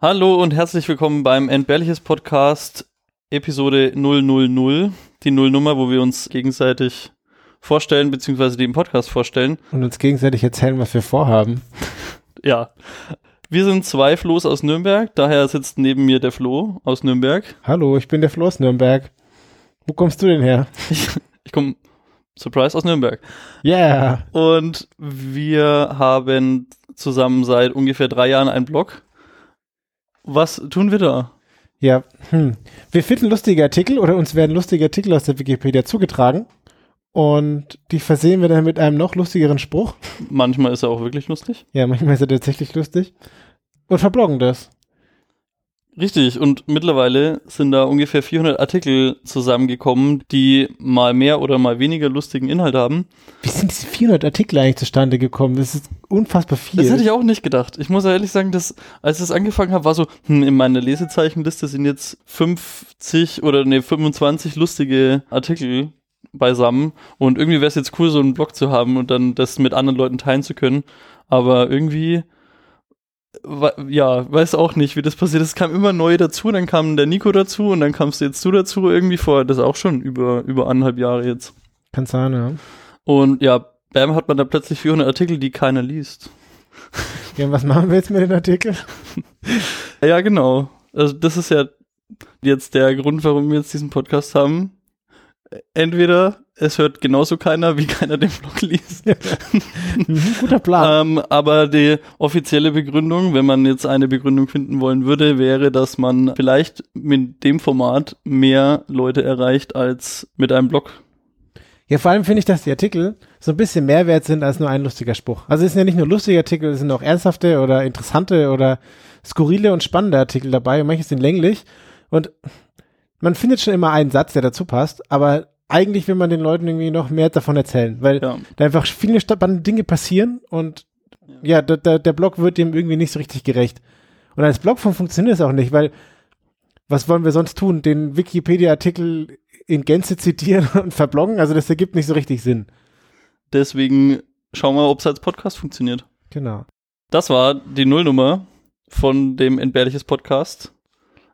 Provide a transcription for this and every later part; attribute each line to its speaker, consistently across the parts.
Speaker 1: Hallo und herzlich willkommen beim Entbehrliches Podcast Episode 000, die Nullnummer, wo wir uns gegenseitig vorstellen, beziehungsweise im Podcast vorstellen.
Speaker 2: Und uns gegenseitig erzählen, was wir vorhaben.
Speaker 1: Ja. Wir sind zwei Flo's aus Nürnberg, daher sitzt neben mir der Flo aus Nürnberg.
Speaker 2: Hallo, ich bin der Flo aus Nürnberg. Wo kommst du denn her?
Speaker 1: Ich, ich komme, Surprise, aus Nürnberg.
Speaker 2: Yeah.
Speaker 1: Und wir haben zusammen seit ungefähr drei Jahren einen Blog. Was tun wir da?
Speaker 2: Ja, hm. wir finden lustige Artikel oder uns werden lustige Artikel aus der Wikipedia zugetragen und die versehen wir dann mit einem noch lustigeren Spruch.
Speaker 1: Manchmal ist er auch wirklich lustig.
Speaker 2: Ja, manchmal ist er tatsächlich lustig und verbloggen das.
Speaker 1: Richtig, und mittlerweile sind da ungefähr 400 Artikel zusammengekommen, die mal mehr oder mal weniger lustigen Inhalt haben.
Speaker 2: Wie sind diese 400 Artikel eigentlich zustande gekommen? Das ist unfassbar viel.
Speaker 1: Das hätte ich auch nicht gedacht. Ich muss ehrlich sagen, dass, als ich das angefangen habe, war so, hm, in meiner Lesezeichenliste sind jetzt 50 oder nee, 25 lustige Artikel beisammen. Und irgendwie wäre es jetzt cool, so einen Blog zu haben und dann das mit anderen Leuten teilen zu können. Aber irgendwie ja, weiß auch nicht, wie das passiert ist. Es kam immer neu dazu, dann kam der Nico dazu und dann kamst jetzt du dazu irgendwie vor, das ist auch schon über, über anderthalb Jahre jetzt.
Speaker 2: Kann sein, ja.
Speaker 1: Und ja, bam, hat man da plötzlich 400 Artikel, die keiner liest.
Speaker 2: Ja, und was machen wir jetzt mit den Artikeln?
Speaker 1: ja, genau. Also das ist ja jetzt der Grund, warum wir jetzt diesen Podcast haben. Entweder es hört genauso keiner, wie keiner den Blog liest.
Speaker 2: mhm, guter Plan.
Speaker 1: ähm, aber die offizielle Begründung, wenn man jetzt eine Begründung finden wollen würde, wäre, dass man vielleicht mit dem Format mehr Leute erreicht als mit einem Blog.
Speaker 2: Ja, vor allem finde ich, dass die Artikel so ein bisschen mehr wert sind als nur ein lustiger Spruch. Also es sind ja nicht nur lustige Artikel, es sind auch ernsthafte oder interessante oder skurrile und spannende Artikel dabei und manche sind länglich und man findet schon immer einen Satz, der dazu passt, aber eigentlich will man den Leuten irgendwie noch mehr davon erzählen, weil ja. da einfach viele spannende Dinge passieren und ja, ja der, der Blog wird dem irgendwie nicht so richtig gerecht. Und als Blogform funktioniert es auch nicht, weil was wollen wir sonst tun? Den Wikipedia-Artikel in Gänze zitieren und verbloggen? Also das ergibt nicht so richtig Sinn.
Speaker 1: Deswegen schauen wir, ob es als Podcast funktioniert.
Speaker 2: Genau.
Speaker 1: Das war die Nullnummer von dem Entbehrliches Podcast.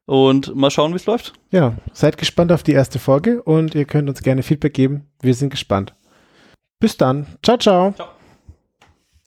Speaker 1: Und mal schauen, wie es läuft.
Speaker 2: Ja, seid gespannt auf die erste Folge und ihr könnt uns gerne Feedback geben. Wir sind gespannt. Bis dann. Ciao, ciao. Ciao.